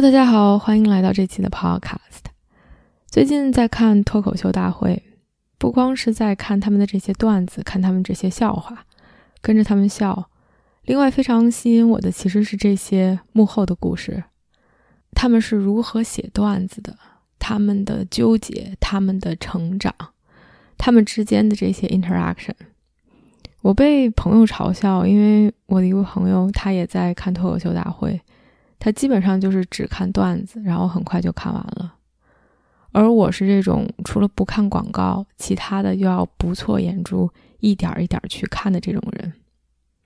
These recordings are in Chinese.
大家好，欢迎来到这期的 Podcast。最近在看脱口秀大会，不光是在看他们的这些段子，看他们这些笑话，跟着他们笑。另外，非常吸引我的其实是这些幕后的故事，他们是如何写段子的，他们的纠结，他们的成长，他们之间的这些 interaction。我被朋友嘲笑，因为我的一个朋友他也在看脱口秀大会。他基本上就是只看段子，然后很快就看完了。而我是这种除了不看广告，其他的又要不错眼珠，一点一点去看的这种人。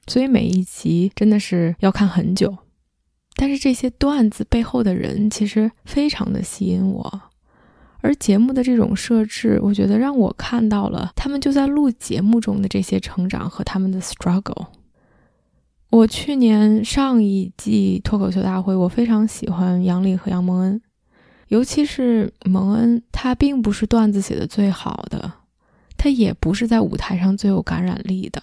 所以每一集真的是要看很久。但是这些段子背后的人其实非常的吸引我，而节目的这种设置，我觉得让我看到了他们就在录节目中的这些成长和他们的 struggle。我去年上一季脱口秀大会，我非常喜欢杨笠和杨蒙恩，尤其是蒙恩，他并不是段子写的最好的，他也不是在舞台上最有感染力的，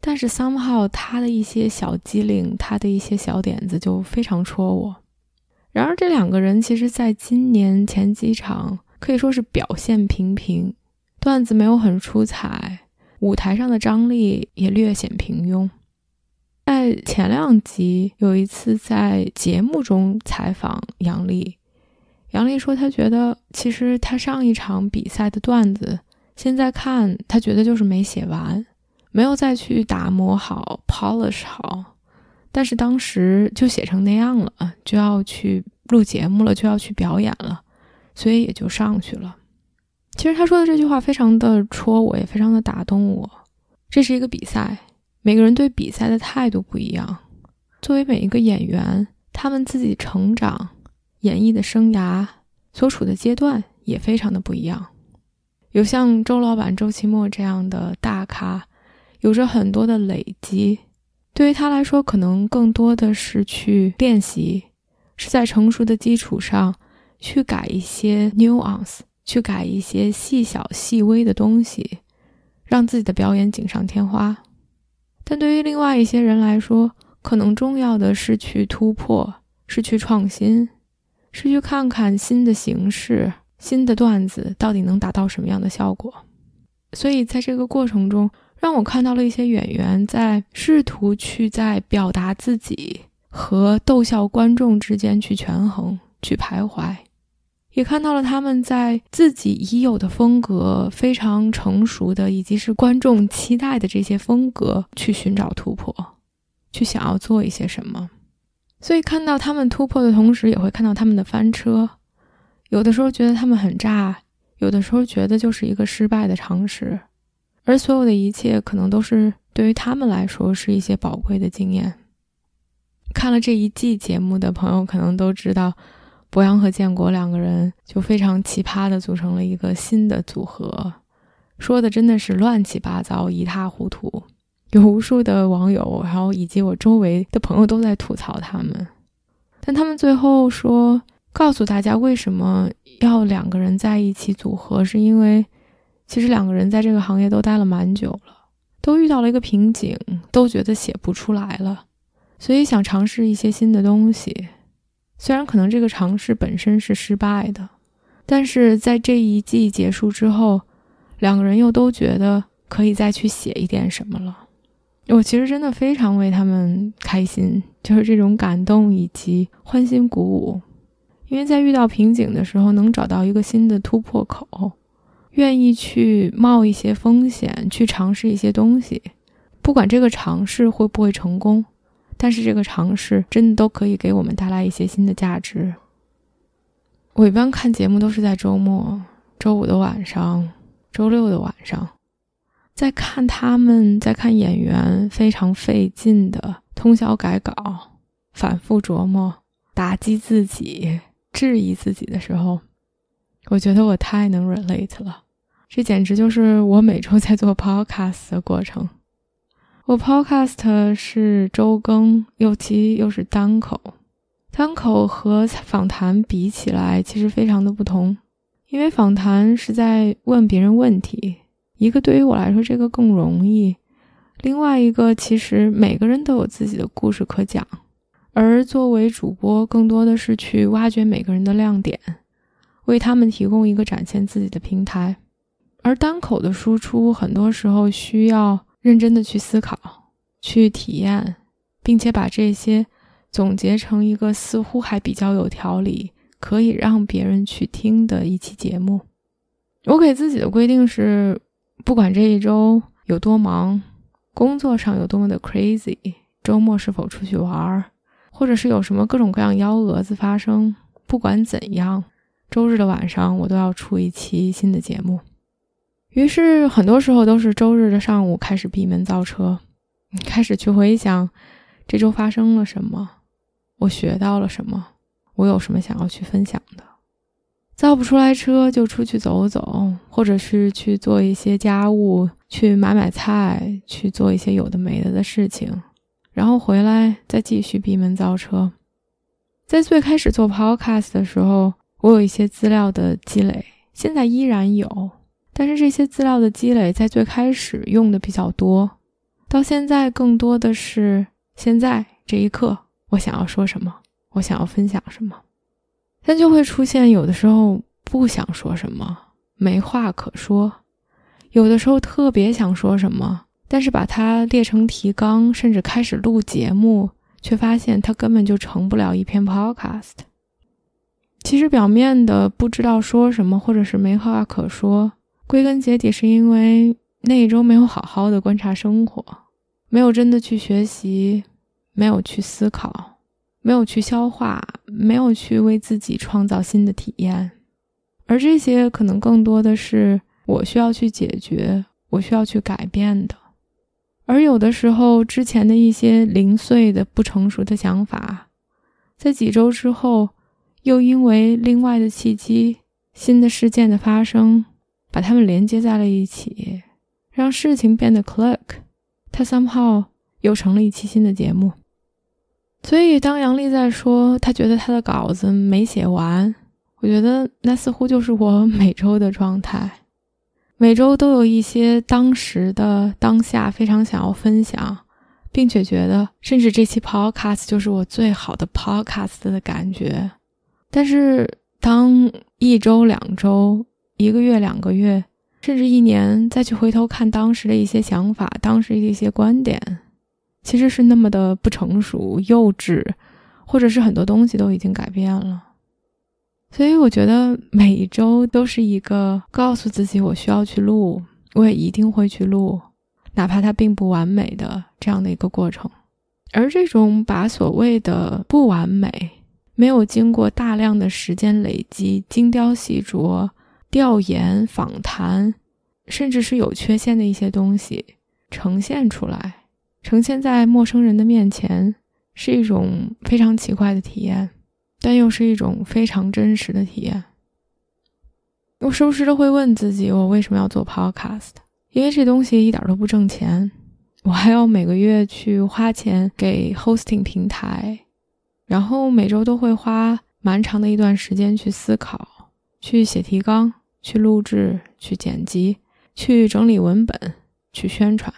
但是 somehow 他的一些小机灵，他的一些小点子就非常戳我。然而这两个人其实在今年前几场可以说是表现平平，段子没有很出彩，舞台上的张力也略显平庸。在前两集有一次在节目中采访杨笠，杨笠说他觉得其实他上一场比赛的段子，现在看他觉得就是没写完，没有再去打磨好、polish 好，但是当时就写成那样了，就要去录节目了，就要去表演了，所以也就上去了。其实他说的这句话非常的戳我，也非常的打动我。这是一个比赛。每个人对比赛的态度不一样。作为每一个演员，他们自己成长、演绎的生涯所处的阶段也非常的不一样。有像周老板、周奇墨这样的大咖，有着很多的累积。对于他来说，可能更多的是去练习，是在成熟的基础上去改一些 nuance，去改一些细小细微的东西，让自己的表演锦上添花。但对于另外一些人来说，可能重要的是去突破，是去创新，是去看看新的形式、新的段子到底能达到什么样的效果。所以在这个过程中，让我看到了一些演员在试图去在表达自己和逗笑观众之间去权衡、去徘徊。也看到了他们在自己已有的风格非常成熟的，以及是观众期待的这些风格去寻找突破，去想要做一些什么。所以看到他们突破的同时，也会看到他们的翻车。有的时候觉得他们很炸，有的时候觉得就是一个失败的尝试。而所有的一切，可能都是对于他们来说是一些宝贵的经验。看了这一季节目的朋友，可能都知道。博洋和建国两个人就非常奇葩的组成了一个新的组合，说的真的是乱七八糟、一塌糊涂，有无数的网友，然后以及我周围的朋友都在吐槽他们。但他们最后说，告诉大家为什么要两个人在一起组合，是因为其实两个人在这个行业都待了蛮久了，都遇到了一个瓶颈，都觉得写不出来了，所以想尝试一些新的东西。虽然可能这个尝试本身是失败的，但是在这一季结束之后，两个人又都觉得可以再去写一点什么了。我其实真的非常为他们开心，就是这种感动以及欢欣鼓舞。因为在遇到瓶颈的时候，能找到一个新的突破口，愿意去冒一些风险，去尝试一些东西，不管这个尝试会不会成功。但是这个尝试真的都可以给我们带来一些新的价值。我一般看节目都是在周末、周五的晚上、周六的晚上，在看他们在看演员非常费劲的通宵改稿、反复琢磨、打击自己，质疑自己的时候，我觉得我太能 relate 了。这简直就是我每周在做 podcast 的过程。我 podcast 是周更，尤其又是单口。单口和访谈比起来，其实非常的不同。因为访谈是在问别人问题，一个对于我来说这个更容易，另外一个其实每个人都有自己的故事可讲，而作为主播，更多的是去挖掘每个人的亮点，为他们提供一个展现自己的平台。而单口的输出，很多时候需要认真的去思考、去体验，并且把这些总结成一个似乎还比较有条理、可以让别人去听的一期节目。我给自己的规定是，不管这一周有多忙，工作上有多么的 crazy，周末是否出去玩，或者是有什么各种各样幺蛾子发生，不管怎样，周日的晚上我都要出一期新的节目。于是，很多时候都是周日的上午开始闭门造车，开始去回想这周发生了什么，我学到了什么，我有什么想要去分享的。造不出来车就出去走走，或者是去做一些家务，去买买菜，去做一些有的没的的事情，然后回来再继续闭门造车。在最开始做 Podcast 的时候，我有一些资料的积累，现在依然有。但是这些资料的积累，在最开始用的比较多，到现在更多的是现在这一刻，我想要说什么，我想要分享什么，但就会出现有的时候不想说什么，没话可说；有的时候特别想说什么，但是把它列成提纲，甚至开始录节目，却发现它根本就成不了一篇 podcast。其实表面的不知道说什么，或者是没话可说。归根结底，是因为那一周没有好好的观察生活，没有真的去学习，没有去思考，没有去消化，没有去为自己创造新的体验，而这些可能更多的是我需要去解决，我需要去改变的。而有的时候，之前的一些零碎的、不成熟的想法，在几周之后，又因为另外的契机、新的事件的发生。把它们连接在了一起，让事情变得 click，它 somehow 又成了一期新的节目。所以，当杨丽在说她觉得她的稿子没写完，我觉得那似乎就是我 每周的状态。每周都有一些当时的当下非常想要分享，并且觉得甚至这期 podcast 就是我最好的 podcast 的感觉。但是，当一周、两周，一个月、两个月，甚至一年，再去回头看当时的一些想法、当时的一些观点，其实是那么的不成熟、幼稚，或者是很多东西都已经改变了。所以我觉得每一周都是一个告诉自己我需要去录，我也一定会去录，哪怕它并不完美的这样的一个过程。而这种把所谓的不完美、没有经过大量的时间累积、精雕细琢。调研、访谈，甚至是有缺陷的一些东西呈现出来，呈现在陌生人的面前，是一种非常奇怪的体验，但又是一种非常真实的体验。我时不时的会问自己，我为什么要做 Podcast？因为这东西一点都不挣钱，我还要每个月去花钱给 hosting 平台，然后每周都会花蛮长的一段时间去思考，去写提纲。去录制、去剪辑、去整理文本、去宣传，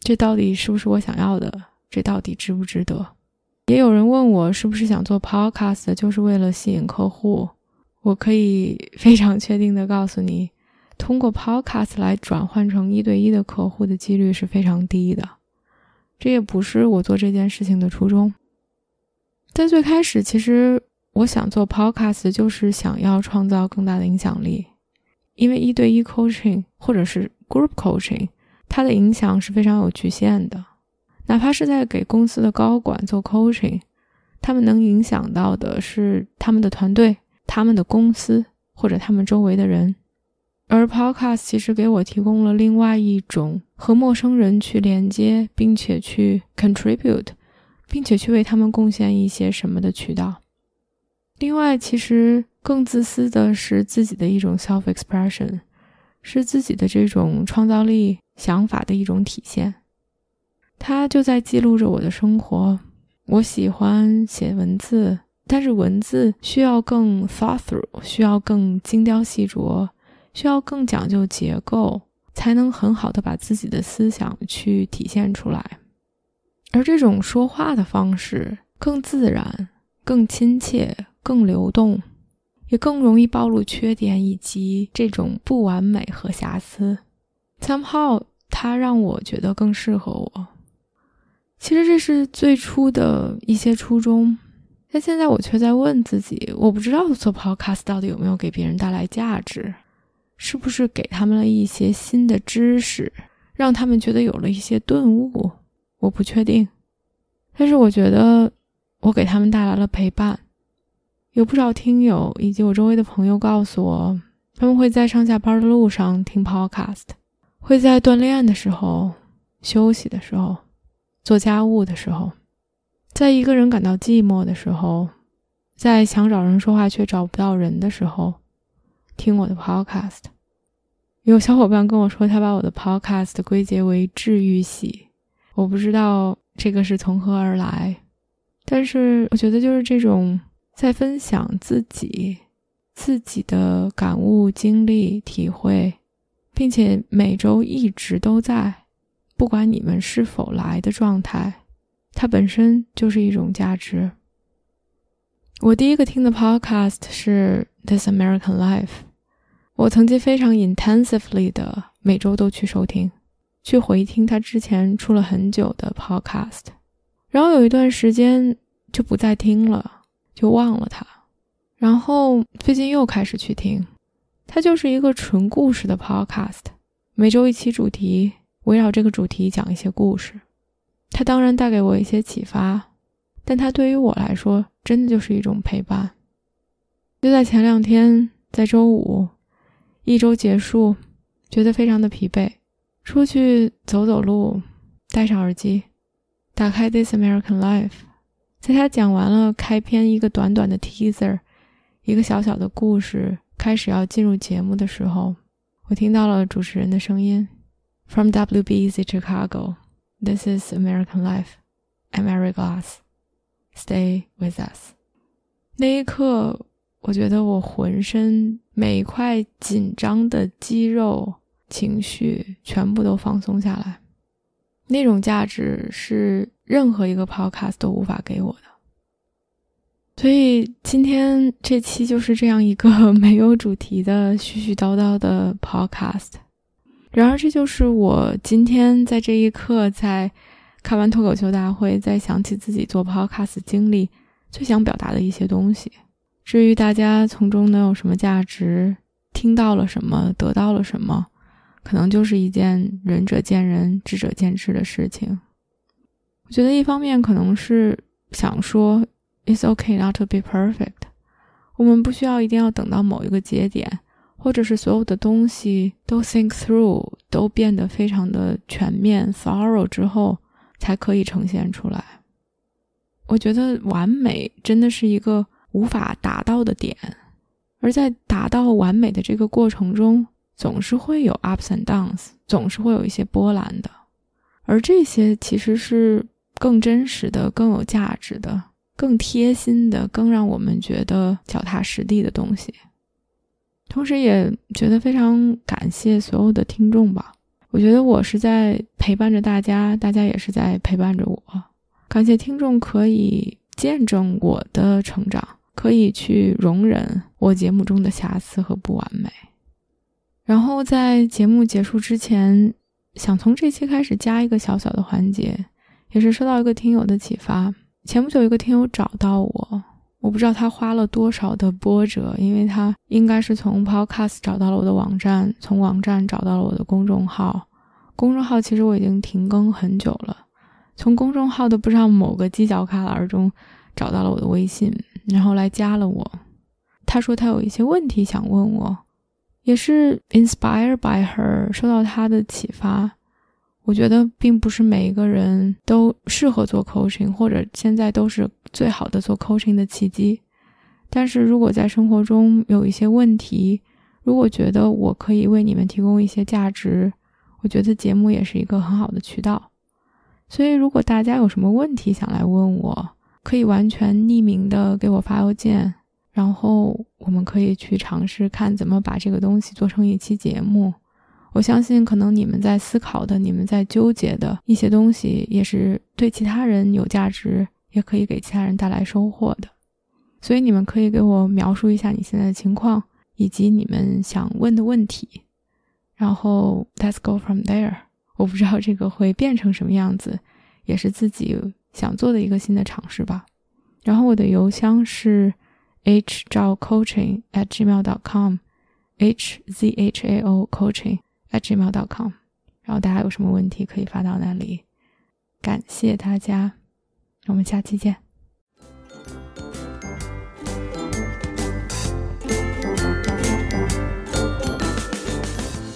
这到底是不是我想要的？这到底值不值得？也有人问我是不是想做 podcast，就是为了吸引客户。我可以 非常确定的告诉你，通过 podcast 来转换成一对一的客户的几率是非常低的。这也不是我做这件事情的初衷。在最开始，其实。我想做 podcast，就是想要创造更大的影响力，因为一对一 coaching 或者是 group coaching，它的影响是非常有局限的。哪怕是在给公司的高管做 coaching，他们能影响到的是他们的团队、他们的公司或者他们周围的人。而 podcast 其实给我提供了另外一种和陌生人去连接，并且去 contribute，并且去为他们贡献一些什么的渠道。另外，其实更自私的是自己的一种 self expression，是自己的这种创造力、想法的一种体现。它就在记录着我的生活。我喜欢写文字，但是文字需要更 thought through，需要更精雕细琢，需要更讲究结构，才能很好的把自己的思想去体现出来。而这种说话的方式更自然、更亲切、更流动，也更容易暴露缺点以及这种不完美和瑕疵。Somehow，它让我觉得更适合我。其实这是最初的一些初衷，但现在我却在问自己：我不知道做 podcast 到底有没有给别人带来价值，是不是给他们了一些新的知识，让他们觉得有了一些顿悟？我不确定，但是我觉得我给他们带来了陪伴。有不少听友以及我周围的朋友告诉我，他们会在上下班的路上听 podcast，会在锻炼的时候、休息的时候。做家务的时候，在一个人感到寂寞的时候，在想找人说话却找不到人的时候，听我的 podcast。有小伙伴跟我说，他把我的 podcast 归结为治愈系，我不知道这个是从何而来，但是我觉得就是这种在分享自己自己的感悟、经历、体会，并且每周一直都在。不管你们是否来的状态，它本身就是一种价值。我第一个听的 podcast 是《This American Life》，我曾经非常 intensively 的每周都去收听，去回听他之前出了很久的 podcast，然后有一段时间就不再听了，就忘了他，然后最近又开始去听，它就是一个纯故事的 podcast，每周一期主题。围绕这个主题讲一些故事，它当然带给我一些启发，但它对于我来说真的就是一种陪伴。就在前两天，在周五，一周结束，觉得非常的疲惫，出去走走路，戴上耳机，打开《This American Life》，在他讲完了开篇一个短短的 teaser，一个小小的故事，开始要进入节目的时候，我听到了主持人的声音。From WBZ Chicago, this is American Life. I'm Mary Glass. Stay with us. 那一刻，我觉得我浑身每块紧张的肌肉、情绪全部都放松下来。那种价值是任何一个 podcast 都无法给我的。所以今天这期就是这样一个 没有主题的絮絮叨叨的 podcast。然而，这就是我今天在这一刻，在看完脱口秀大会，在想起自己做 podcast 经历，最想表达的一些东西。至于大家从中能有什么价值，听到了什么，得到了什么，可能就是一件仁者见仁，智者见智的事情。我觉得一方面可能是想说，it's okay not to be perfect，我们不需要一定要等到某一个节点。或者是所有的东西都 think through，都变得非常的全面，thorough 之后才可以呈现出来。我觉得完美真的是一个无法达到的点，而在达到完美的这个过程中，总是会有 ups and downs，总是会有一些波澜的。而这些其实是更真实的、更有价值的、更贴心的、更让我们觉得脚踏实地的东西。同时也觉得非常感谢所有的听众吧，我觉得我是在陪伴着大家，大家也是在陪伴着我。感谢听众可以见证我的成长，可以去容忍我节目中的瑕疵和不完美。然后在节目结束之前，想从这期开始加一个小小的环节，也是收到一个听友的启发。前不久，一个听友找到我。我不知道他花了多少的波折，因为他应该是从 Podcast 找到了我的网站，从网站找到了我的公众号。公众号其实我已经停更很久了，从公众号的不知道某个犄角旮旯中找到了我的微信，然后来加了我。他说他有一些问题想问我，也是 inspired by her，受到他的启发。我觉得并不是每一个人都适合做 coaching，或者现在都是最好的做 coaching 的契机。但是如果在生活中有一些问题，如果觉得我可以为你们提供一些价值，我觉得节目也是一个很好的渠道。所以，如果大家有什么问题想来问我，可以完全匿名的给我发邮件，然后我们可以去尝试看怎么把这个东西做成一期节目。我相信，可能你们在思考的、你们在纠结的一些东西，也是对其他人有价值，也可以给其他人带来收获的。所以你们可以给我描述一下你现在的情况，以及你们想问的问题，然后 Let's go from there。我不知道这个会变成什么样子，也是自己想做的一个新的尝试吧。然后我的邮箱是 h 照 coaching at gmail dot com，h z h a o coaching at gmail.com，。然后大家有什么问题可以发到那里。感谢大家，我们下期见。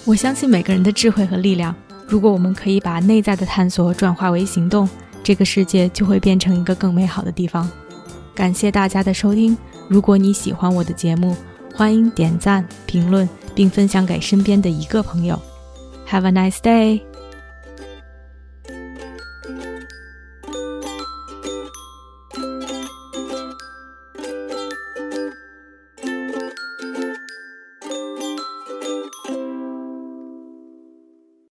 我相信每个人的智慧和力量。如果我们可以把内在的探索转化为行动，这个世界就会变成一个更美好的地方。感谢大家的收听。如果你喜欢我的节目，欢迎点赞、评论并分享给身边的一个朋友。Have a nice day.